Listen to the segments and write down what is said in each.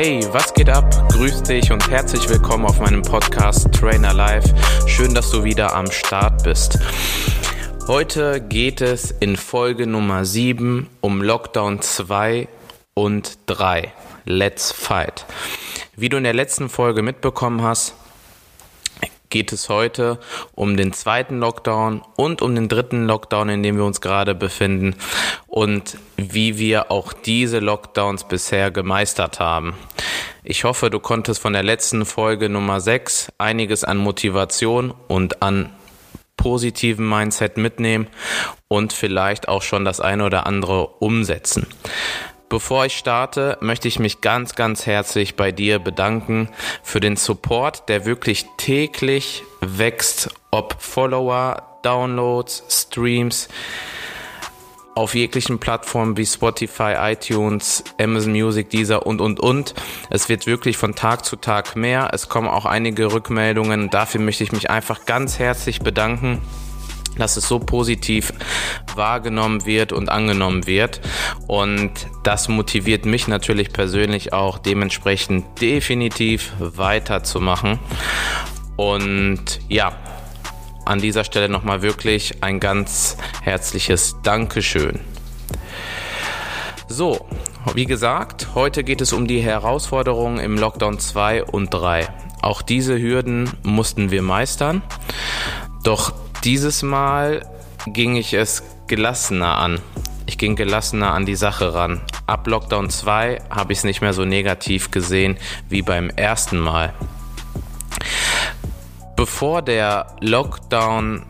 Hey, was geht ab? Grüß dich und herzlich willkommen auf meinem Podcast Trainer Live. Schön, dass du wieder am Start bist. Heute geht es in Folge Nummer 7 um Lockdown 2 und 3. Let's Fight. Wie du in der letzten Folge mitbekommen hast, geht es heute um den zweiten Lockdown und um den dritten Lockdown, in dem wir uns gerade befinden und wie wir auch diese Lockdowns bisher gemeistert haben. Ich hoffe, du konntest von der letzten Folge Nummer 6 einiges an Motivation und an positiven Mindset mitnehmen und vielleicht auch schon das eine oder andere umsetzen. Bevor ich starte, möchte ich mich ganz, ganz herzlich bei dir bedanken für den Support, der wirklich täglich wächst, ob Follower, Downloads, Streams, auf jeglichen Plattformen wie Spotify, iTunes, Amazon Music, Deezer und, und, und. Es wird wirklich von Tag zu Tag mehr. Es kommen auch einige Rückmeldungen. Dafür möchte ich mich einfach ganz herzlich bedanken dass es so positiv wahrgenommen wird und angenommen wird. Und das motiviert mich natürlich persönlich auch dementsprechend definitiv weiterzumachen. Und ja, an dieser Stelle nochmal wirklich ein ganz herzliches Dankeschön. So, wie gesagt, heute geht es um die Herausforderungen im Lockdown 2 und 3. Auch diese Hürden mussten wir meistern. Doch dieses Mal ging ich es gelassener an. Ich ging gelassener an die Sache ran. Ab Lockdown 2 habe ich es nicht mehr so negativ gesehen wie beim ersten Mal. Bevor der Lockdown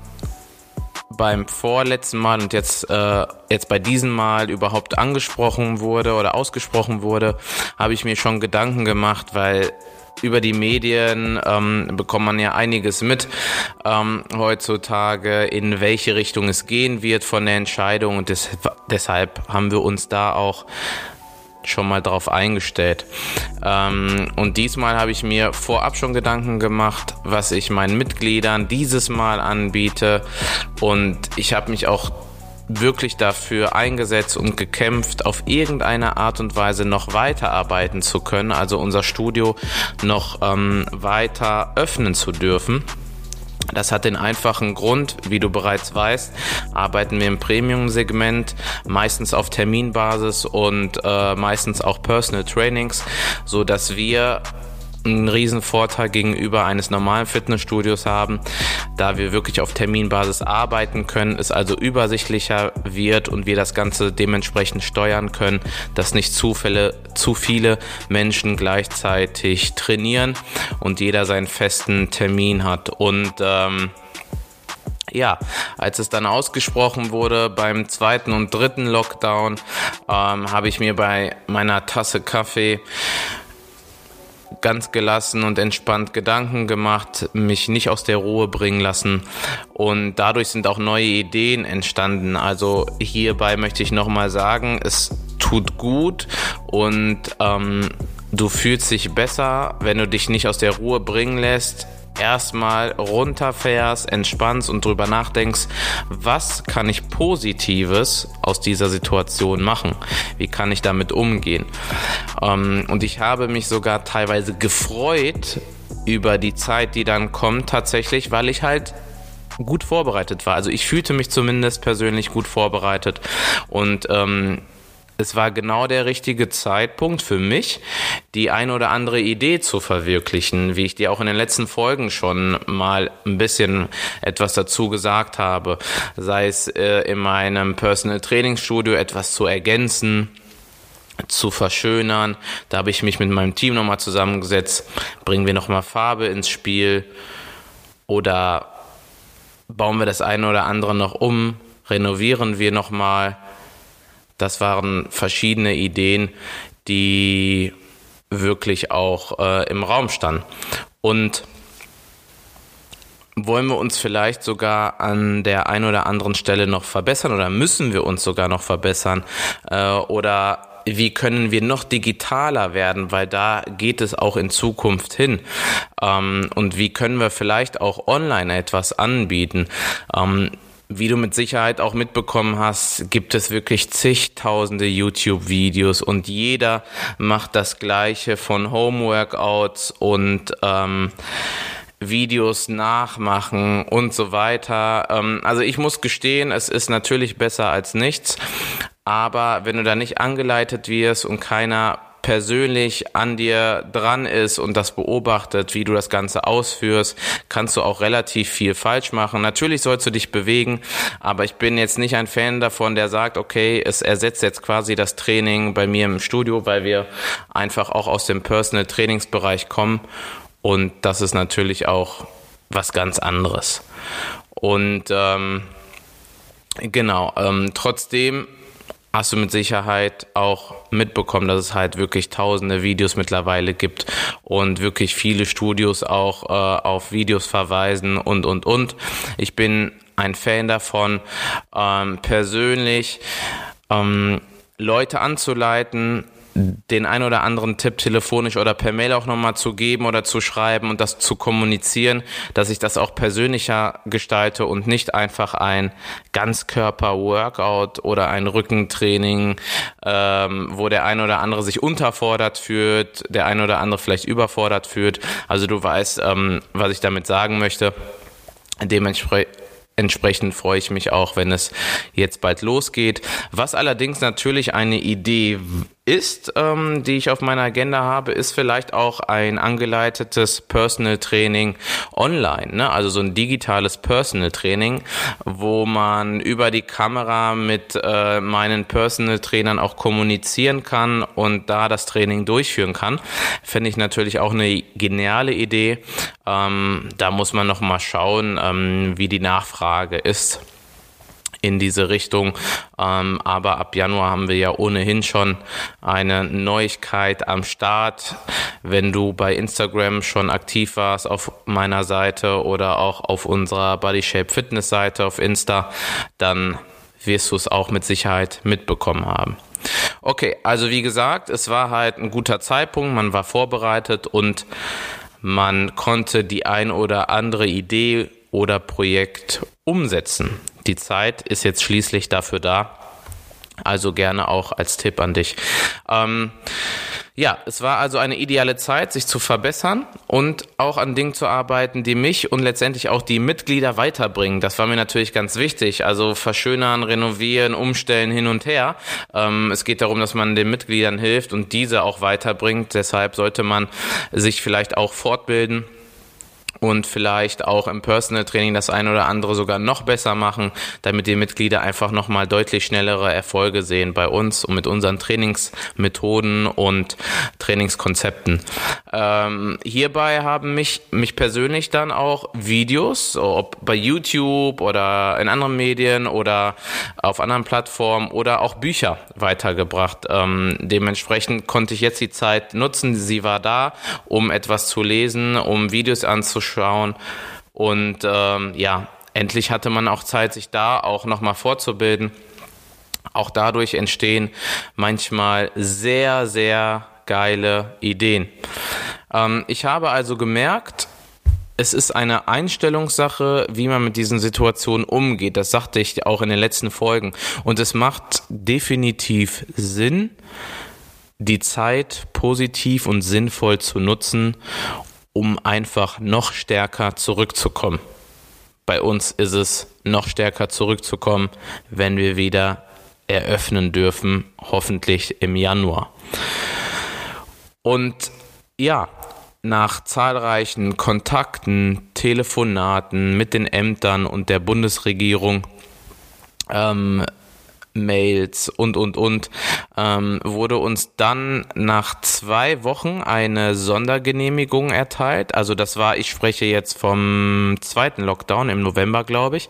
beim vorletzten Mal und jetzt, äh, jetzt bei diesem Mal überhaupt angesprochen wurde oder ausgesprochen wurde, habe ich mir schon Gedanken gemacht, weil über die Medien ähm, bekommt man ja einiges mit ähm, heutzutage, in welche Richtung es gehen wird von der Entscheidung und des, deshalb haben wir uns da auch schon mal drauf eingestellt. Ähm, und diesmal habe ich mir vorab schon Gedanken gemacht, was ich meinen Mitgliedern dieses Mal anbiete. Und ich habe mich auch wirklich dafür eingesetzt und gekämpft, auf irgendeine Art und Weise noch weiterarbeiten zu können, also unser Studio noch ähm, weiter öffnen zu dürfen. Das hat den einfachen Grund, wie du bereits weißt, arbeiten wir im Premium-Segment, meistens auf Terminbasis und äh, meistens auch Personal Trainings, so dass wir einen riesen Vorteil gegenüber eines normalen Fitnessstudios haben, da wir wirklich auf Terminbasis arbeiten können, es also übersichtlicher wird und wir das Ganze dementsprechend steuern können, dass nicht Zufälle, zu viele Menschen gleichzeitig trainieren und jeder seinen festen Termin hat. Und ähm, ja, als es dann ausgesprochen wurde beim zweiten und dritten Lockdown, ähm, habe ich mir bei meiner Tasse Kaffee ganz gelassen und entspannt Gedanken gemacht, mich nicht aus der Ruhe bringen lassen und dadurch sind auch neue Ideen entstanden. Also hierbei möchte ich nochmal sagen, es tut gut und ähm, du fühlst dich besser, wenn du dich nicht aus der Ruhe bringen lässt erstmal runterfährst, entspannst und drüber nachdenkst, was kann ich Positives aus dieser Situation machen? Wie kann ich damit umgehen? Ähm, und ich habe mich sogar teilweise gefreut über die Zeit, die dann kommt, tatsächlich, weil ich halt gut vorbereitet war. Also ich fühlte mich zumindest persönlich gut vorbereitet und ähm, es war genau der richtige Zeitpunkt für mich, die ein oder andere Idee zu verwirklichen, wie ich dir auch in den letzten Folgen schon mal ein bisschen etwas dazu gesagt habe, sei es äh, in meinem Personal Training Studio etwas zu ergänzen, zu verschönern. Da habe ich mich mit meinem Team nochmal zusammengesetzt, bringen wir nochmal Farbe ins Spiel oder bauen wir das eine oder andere noch um, renovieren wir nochmal das waren verschiedene Ideen, die wirklich auch äh, im Raum standen. Und wollen wir uns vielleicht sogar an der einen oder anderen Stelle noch verbessern oder müssen wir uns sogar noch verbessern? Äh, oder wie können wir noch digitaler werden, weil da geht es auch in Zukunft hin. Ähm, und wie können wir vielleicht auch online etwas anbieten? Ähm, wie du mit Sicherheit auch mitbekommen hast, gibt es wirklich zigtausende YouTube-Videos und jeder macht das gleiche von Homeworkouts und ähm, Videos nachmachen und so weiter. Ähm, also ich muss gestehen, es ist natürlich besser als nichts, aber wenn du da nicht angeleitet wirst und keiner persönlich an dir dran ist und das beobachtet, wie du das Ganze ausführst, kannst du auch relativ viel falsch machen. Natürlich sollst du dich bewegen, aber ich bin jetzt nicht ein Fan davon, der sagt, okay, es ersetzt jetzt quasi das Training bei mir im Studio, weil wir einfach auch aus dem Personal Trainingsbereich kommen und das ist natürlich auch was ganz anderes. Und ähm, genau, ähm, trotzdem hast du mit Sicherheit auch mitbekommen, dass es halt wirklich tausende Videos mittlerweile gibt und wirklich viele Studios auch äh, auf Videos verweisen und, und, und. Ich bin ein Fan davon, ähm, persönlich ähm, Leute anzuleiten, den ein oder anderen Tipp telefonisch oder per Mail auch nochmal zu geben oder zu schreiben und das zu kommunizieren, dass ich das auch persönlicher gestalte und nicht einfach ein Ganzkörper-Workout oder ein Rückentraining, ähm, wo der ein oder andere sich unterfordert fühlt, der ein oder andere vielleicht überfordert fühlt. Also du weißt, ähm, was ich damit sagen möchte. Dementsprechend Entsprechend freue ich mich auch, wenn es jetzt bald losgeht. Was allerdings natürlich eine Idee ist, ähm, die ich auf meiner Agenda habe, ist vielleicht auch ein angeleitetes Personal Training online, ne? also so ein digitales Personal Training, wo man über die Kamera mit äh, meinen Personal Trainern auch kommunizieren kann und da das Training durchführen kann. Finde ich natürlich auch eine geniale Idee. Ähm, da muss man noch mal schauen, ähm, wie die Nachfrage ist in diese Richtung. Ähm, aber ab Januar haben wir ja ohnehin schon eine Neuigkeit am Start. Wenn du bei Instagram schon aktiv warst auf meiner Seite oder auch auf unserer Body Shape Fitness Seite auf Insta, dann wirst du es auch mit Sicherheit mitbekommen haben. Okay, also wie gesagt, es war halt ein guter Zeitpunkt, man war vorbereitet und man konnte die ein oder andere Idee oder Projekt umsetzen. Die Zeit ist jetzt schließlich dafür da. Also gerne auch als Tipp an dich. Ähm, ja, es war also eine ideale Zeit, sich zu verbessern und auch an Dingen zu arbeiten, die mich und letztendlich auch die Mitglieder weiterbringen. Das war mir natürlich ganz wichtig. Also verschönern, renovieren, umstellen, hin und her. Ähm, es geht darum, dass man den Mitgliedern hilft und diese auch weiterbringt. Deshalb sollte man sich vielleicht auch fortbilden und vielleicht auch im Personal Training das eine oder andere sogar noch besser machen, damit die Mitglieder einfach nochmal deutlich schnellere Erfolge sehen bei uns und mit unseren Trainingsmethoden und Trainingskonzepten. Ähm, hierbei haben mich, mich persönlich dann auch Videos, ob bei YouTube oder in anderen Medien oder auf anderen Plattformen oder auch Bücher weitergebracht. Ähm, dementsprechend konnte ich jetzt die Zeit nutzen, sie war da, um etwas zu lesen, um Videos anzuschauen, anzuschauen. Und ähm, ja, endlich hatte man auch Zeit, sich da auch nochmal vorzubilden. Auch dadurch entstehen manchmal sehr, sehr geile Ideen. Ähm, ich habe also gemerkt, es ist eine Einstellungssache, wie man mit diesen Situationen umgeht. Das sagte ich auch in den letzten Folgen. Und es macht definitiv Sinn, die Zeit positiv und sinnvoll zu nutzen um einfach noch stärker zurückzukommen. Bei uns ist es noch stärker zurückzukommen, wenn wir wieder eröffnen dürfen, hoffentlich im Januar. Und ja, nach zahlreichen Kontakten, Telefonaten mit den Ämtern und der Bundesregierung ähm, Mails und, und, und, ähm, wurde uns dann nach zwei Wochen eine Sondergenehmigung erteilt. Also das war, ich spreche jetzt vom zweiten Lockdown im November, glaube ich.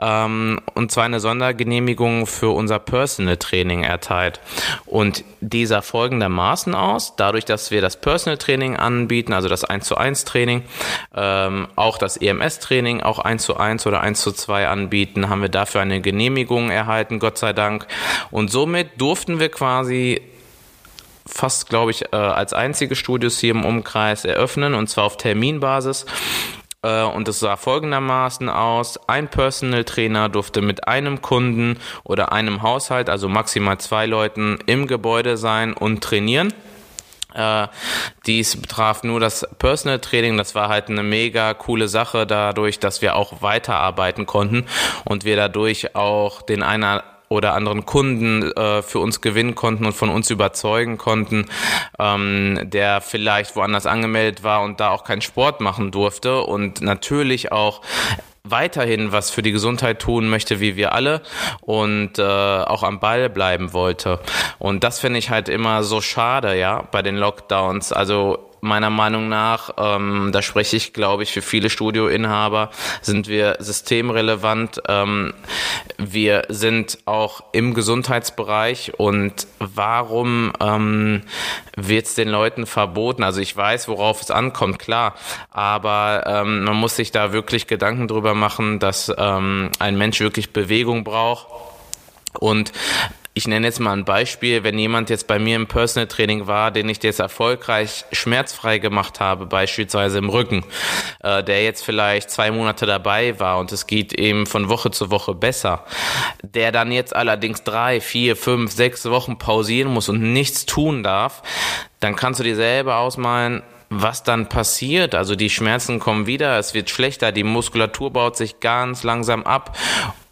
Ähm, und zwar eine Sondergenehmigung für unser Personal Training erteilt. Und dieser folgendermaßen aus, dadurch, dass wir das Personal Training anbieten, also das 1 zu 1 Training, ähm, auch das EMS Training, auch 1 zu 1 oder 1 zu 2 anbieten, haben wir dafür eine Genehmigung erhalten, Gott sei Dank. Und somit durften wir quasi fast, glaube ich, äh, als einzige Studios hier im Umkreis eröffnen und zwar auf Terminbasis. Äh, und es sah folgendermaßen aus. Ein Personal Trainer durfte mit einem Kunden oder einem Haushalt, also maximal zwei Leuten im Gebäude sein und trainieren. Äh, dies betraf nur das Personal Training. Das war halt eine mega coole Sache dadurch, dass wir auch weiterarbeiten konnten und wir dadurch auch den einer oder anderen Kunden äh, für uns gewinnen konnten und von uns überzeugen konnten, ähm, der vielleicht woanders angemeldet war und da auch keinen Sport machen durfte und natürlich auch weiterhin was für die Gesundheit tun möchte, wie wir alle und äh, auch am Ball bleiben wollte. Und das finde ich halt immer so schade, ja, bei den Lockdowns. Also meiner Meinung nach, ähm, da spreche ich, glaube ich, für viele Studioinhaber, sind wir systemrelevant. Ähm, wir sind auch im Gesundheitsbereich und warum ähm, wird es den Leuten verboten? Also ich weiß, worauf es ankommt, klar, aber ähm, man muss sich da wirklich Gedanken drüber machen, dass ähm, ein Mensch wirklich Bewegung braucht. Und ich nenne jetzt mal ein Beispiel, wenn jemand jetzt bei mir im Personal Training war, den ich jetzt erfolgreich schmerzfrei gemacht habe, beispielsweise im Rücken, äh, der jetzt vielleicht zwei Monate dabei war und es geht ihm von Woche zu Woche besser, der dann jetzt allerdings drei, vier, fünf, sechs Wochen pausieren muss und nichts tun darf, dann kannst du dir selber ausmalen, was dann passiert. Also die Schmerzen kommen wieder, es wird schlechter, die Muskulatur baut sich ganz langsam ab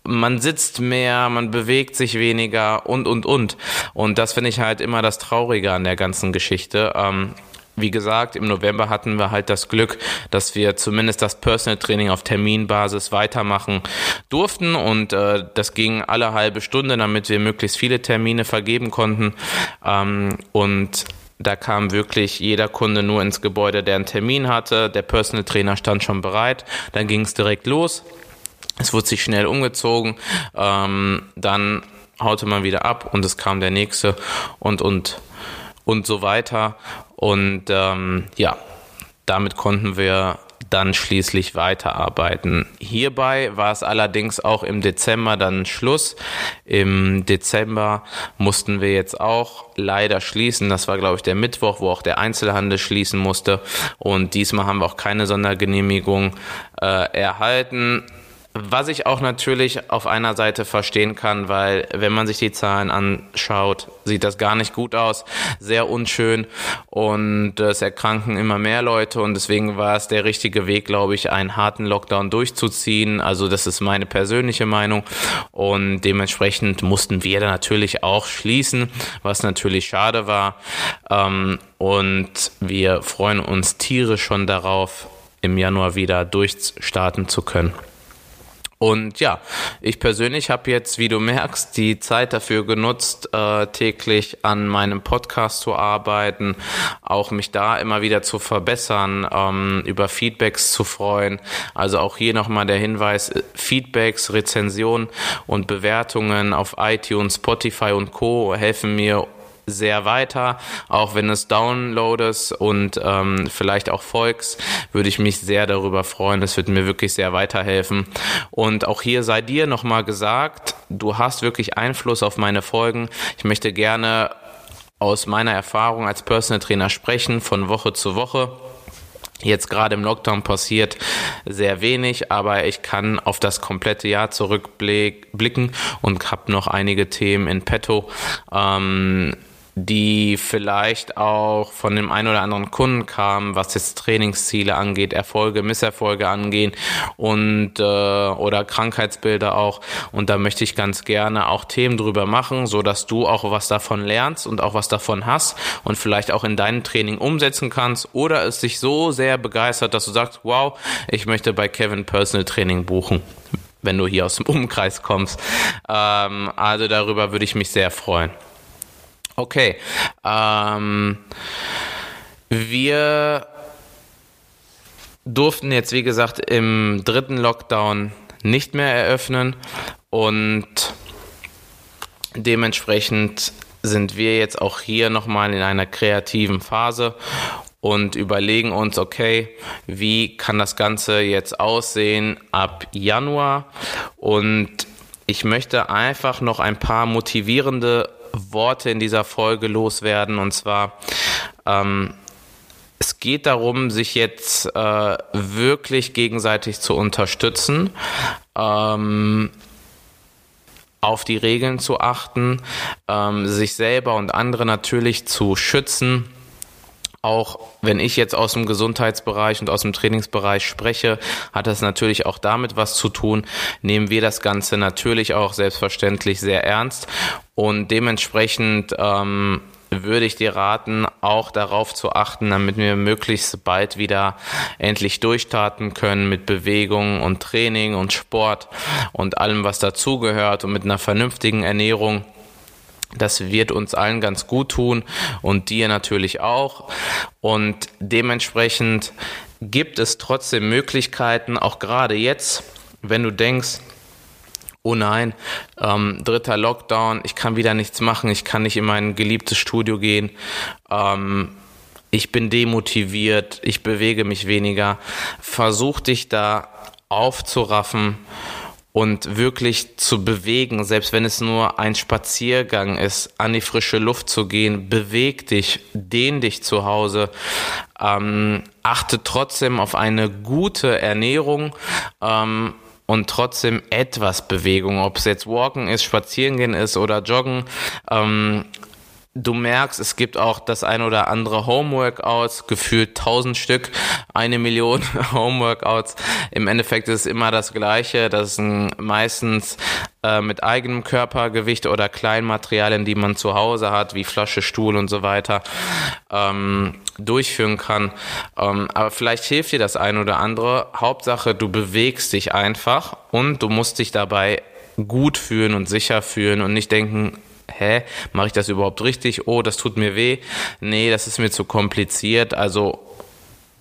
man sitzt mehr, man bewegt sich weniger und, und, und. Und das finde ich halt immer das Traurige an der ganzen Geschichte. Ähm, wie gesagt, im November hatten wir halt das Glück, dass wir zumindest das Personal Training auf Terminbasis weitermachen durften und äh, das ging alle halbe Stunde, damit wir möglichst viele Termine vergeben konnten. Ähm, und da kam wirklich jeder Kunde nur ins Gebäude, der einen Termin hatte. Der Personal Trainer stand schon bereit. Dann ging es direkt los. Es wurde sich schnell umgezogen, ähm, dann haute man wieder ab und es kam der nächste und und und so weiter. Und ähm, ja, damit konnten wir dann schließlich weiterarbeiten. Hierbei war es allerdings auch im Dezember dann Schluss. Im Dezember mussten wir jetzt auch leider schließen. Das war, glaube ich, der Mittwoch, wo auch der Einzelhandel schließen musste. Und diesmal haben wir auch keine Sondergenehmigung äh, erhalten. Was ich auch natürlich auf einer Seite verstehen kann, weil wenn man sich die Zahlen anschaut, sieht das gar nicht gut aus, sehr unschön. Und es erkranken immer mehr Leute. Und deswegen war es der richtige Weg, glaube ich, einen harten Lockdown durchzuziehen. Also das ist meine persönliche Meinung. Und dementsprechend mussten wir natürlich auch schließen, was natürlich schade war. Ähm, und wir freuen uns tierisch schon darauf, im Januar wieder durchstarten zu können. Und ja, ich persönlich habe jetzt, wie du merkst, die Zeit dafür genutzt, äh, täglich an meinem Podcast zu arbeiten, auch mich da immer wieder zu verbessern, ähm, über Feedbacks zu freuen. Also auch hier nochmal der Hinweis, äh, Feedbacks, Rezensionen und Bewertungen auf iTunes, Spotify und Co. helfen mir sehr weiter. Auch wenn es Downloads und ähm, vielleicht auch Volks, würde ich mich sehr darüber freuen. Das wird mir wirklich sehr weiterhelfen. Und auch hier sei dir nochmal gesagt, du hast wirklich Einfluss auf meine Folgen. Ich möchte gerne aus meiner Erfahrung als Personal Trainer sprechen, von Woche zu Woche. Jetzt gerade im Lockdown passiert sehr wenig, aber ich kann auf das komplette Jahr zurückblicken und habe noch einige Themen in petto. Ähm, die vielleicht auch von dem einen oder anderen Kunden kamen, was jetzt Trainingsziele angeht, Erfolge, Misserfolge angehen und äh, oder Krankheitsbilder auch. Und da möchte ich ganz gerne auch Themen drüber machen, so dass du auch was davon lernst und auch was davon hast und vielleicht auch in deinem Training umsetzen kannst oder es sich so sehr begeistert, dass du sagst, wow, ich möchte bei Kevin Personal Training buchen wenn du hier aus dem Umkreis kommst. Ähm, also darüber würde ich mich sehr freuen. Okay. Ähm, wir durften jetzt, wie gesagt, im dritten Lockdown nicht mehr eröffnen und dementsprechend sind wir jetzt auch hier nochmal in einer kreativen Phase und überlegen uns, okay, wie kann das Ganze jetzt aussehen ab Januar und ich möchte einfach noch ein paar motivierende Worte in dieser Folge loswerden. Und zwar, ähm, es geht darum, sich jetzt äh, wirklich gegenseitig zu unterstützen, ähm, auf die Regeln zu achten, ähm, sich selber und andere natürlich zu schützen auch wenn ich jetzt aus dem Gesundheitsbereich und aus dem Trainingsbereich spreche, hat das natürlich auch damit was zu tun. Nehmen wir das Ganze natürlich auch selbstverständlich sehr ernst und dementsprechend ähm, würde ich dir raten, auch darauf zu achten, damit wir möglichst bald wieder endlich durchstarten können mit Bewegung und Training und Sport und allem, was dazugehört und mit einer vernünftigen Ernährung das wird uns allen ganz gut tun und dir natürlich auch. Und dementsprechend gibt es trotzdem Möglichkeiten, auch gerade jetzt, wenn du denkst, oh nein, ähm, dritter Lockdown, ich kann wieder nichts machen, ich kann nicht in mein geliebtes Studio gehen, ähm, ich bin demotiviert, ich bewege mich weniger. Versuch dich da aufzuraffen und wirklich zu bewegen, selbst wenn es nur ein Spaziergang ist, an die frische Luft zu gehen, beweg dich, dehn dich zu Hause, ähm, achte trotzdem auf eine gute Ernährung. Ähm, und trotzdem etwas Bewegung, ob es jetzt Walken ist, Spazierengehen ist oder Joggen. Ähm, Du merkst, es gibt auch das ein oder andere Homeworkouts, gefühlt tausend Stück, eine Million Homeworkouts. Im Endeffekt ist es immer das Gleiche. Das sind meistens äh, mit eigenem Körpergewicht oder Kleinmaterialien, die man zu Hause hat, wie Flasche, Stuhl und so weiter, ähm, durchführen kann. Ähm, aber vielleicht hilft dir das ein oder andere. Hauptsache, du bewegst dich einfach und du musst dich dabei gut fühlen und sicher fühlen und nicht denken, hä, mache ich das überhaupt richtig? Oh, das tut mir weh. Nee, das ist mir zu kompliziert. Also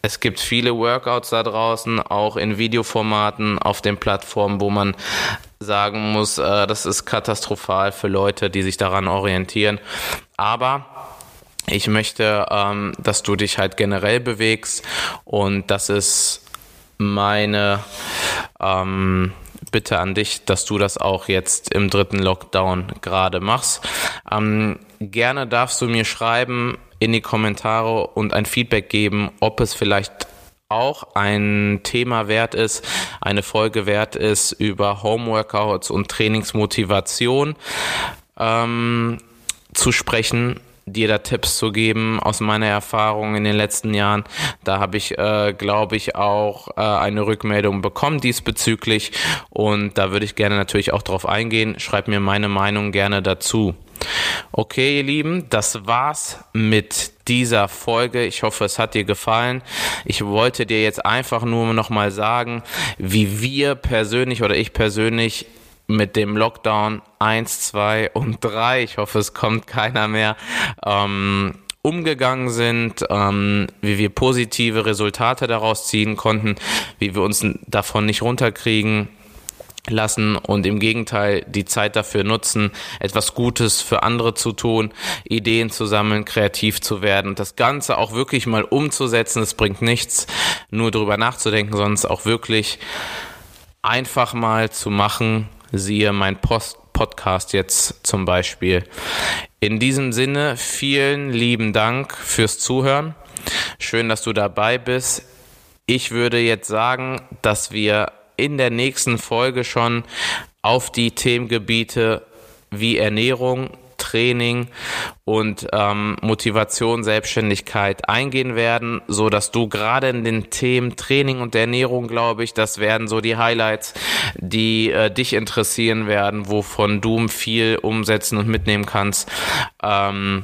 es gibt viele Workouts da draußen, auch in Videoformaten auf den Plattformen, wo man sagen muss, äh, das ist katastrophal für Leute, die sich daran orientieren. Aber ich möchte, ähm, dass du dich halt generell bewegst und das ist meine ähm, Bitte an dich, dass du das auch jetzt im dritten Lockdown gerade machst. Ähm, gerne darfst du mir schreiben in die Kommentare und ein Feedback geben, ob es vielleicht auch ein Thema wert ist, eine Folge wert ist über Homeworkouts und Trainingsmotivation ähm, zu sprechen dir da Tipps zu geben aus meiner Erfahrung in den letzten Jahren. Da habe ich, äh, glaube ich, auch äh, eine Rückmeldung bekommen diesbezüglich und da würde ich gerne natürlich auch drauf eingehen. Schreib mir meine Meinung gerne dazu. Okay, ihr Lieben, das war's mit dieser Folge. Ich hoffe, es hat dir gefallen. Ich wollte dir jetzt einfach nur noch mal sagen, wie wir persönlich oder ich persönlich mit dem Lockdown 1, 2 und 3, ich hoffe, es kommt keiner mehr, ähm, umgegangen sind, ähm, wie wir positive Resultate daraus ziehen konnten, wie wir uns davon nicht runterkriegen lassen und im Gegenteil die Zeit dafür nutzen, etwas Gutes für andere zu tun, Ideen zu sammeln, kreativ zu werden und das Ganze auch wirklich mal umzusetzen. Es bringt nichts, nur darüber nachzudenken, sondern es auch wirklich einfach mal zu machen siehe mein Post Podcast jetzt zum Beispiel. In diesem Sinne, vielen lieben Dank fürs Zuhören. Schön, dass du dabei bist. Ich würde jetzt sagen, dass wir in der nächsten Folge schon auf die Themengebiete wie Ernährung, Training und ähm, Motivation, Selbstständigkeit eingehen werden, so dass du gerade in den Themen Training und Ernährung, glaube ich, das werden so die Highlights, die äh, dich interessieren werden, wovon du viel umsetzen und mitnehmen kannst. Ähm,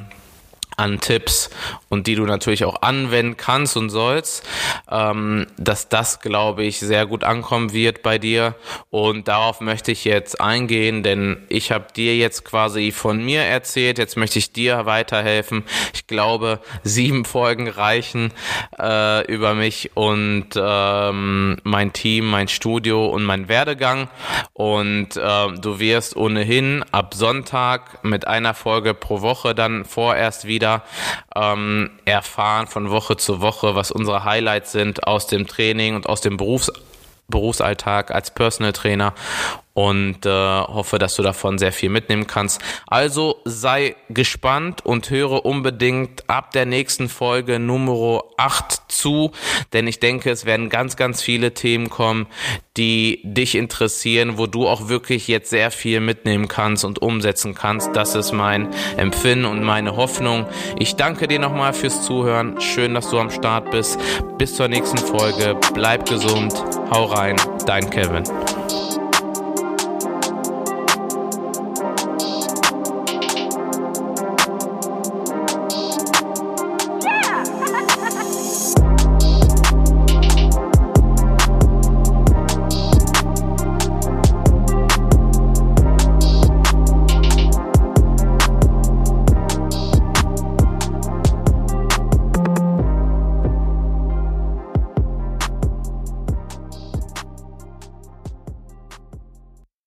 an Tipps und die du natürlich auch anwenden kannst und sollst, ähm, dass das, glaube ich, sehr gut ankommen wird bei dir. Und darauf möchte ich jetzt eingehen, denn ich habe dir jetzt quasi von mir erzählt, jetzt möchte ich dir weiterhelfen. Ich glaube, sieben Folgen reichen äh, über mich und ähm, mein Team, mein Studio und mein Werdegang. Und äh, du wirst ohnehin ab Sonntag mit einer Folge pro Woche dann vorerst wieder wieder erfahren von Woche zu Woche, was unsere Highlights sind aus dem Training und aus dem Berufs Berufsalltag als Personal Trainer. Und äh, hoffe, dass du davon sehr viel mitnehmen kannst. Also sei gespannt und höre unbedingt ab der nächsten Folge Nummer 8 zu, denn ich denke, es werden ganz, ganz viele Themen kommen, die dich interessieren, wo du auch wirklich jetzt sehr viel mitnehmen kannst und umsetzen kannst. Das ist mein Empfinden und meine Hoffnung. Ich danke dir nochmal fürs Zuhören. Schön, dass du am Start bist. Bis zur nächsten Folge. Bleib gesund. Hau rein. Dein Kevin.